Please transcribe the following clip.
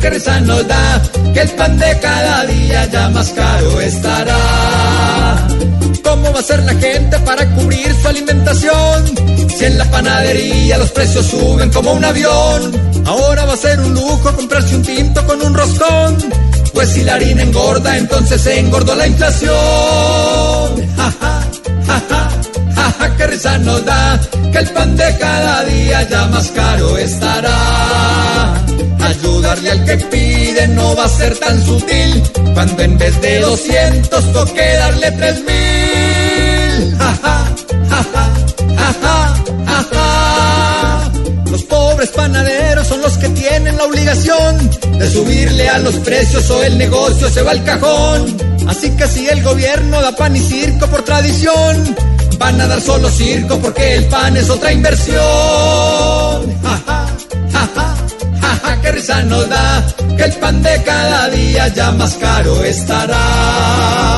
que risa nos da, que el pan de cada día ya más caro estará. ¿Cómo va a ser la gente para cubrir su alimentación? Si en la panadería los precios suben como un avión. Ahora va a ser un lujo comprarse un tinto con un roscón. Pues si la harina engorda, entonces engordó la inflación. Risa nos da que el pan de cada día ya más caro estará. Ayudarle al que pide no va a ser tan sutil cuando en vez de 200 toque darle 3000. Ja, ja, ja, ja, ja, ja, ja. Los pobres panaderos son los que tienen la obligación de subirle a los precios o el negocio se va al cajón. Así que si el gobierno da pan y circo por tradición, van a dar solo circo porque el pan es otra inversión. Ja, ja, ja, ja, ja, qué risa nos da que el pan de cada día ya más caro estará.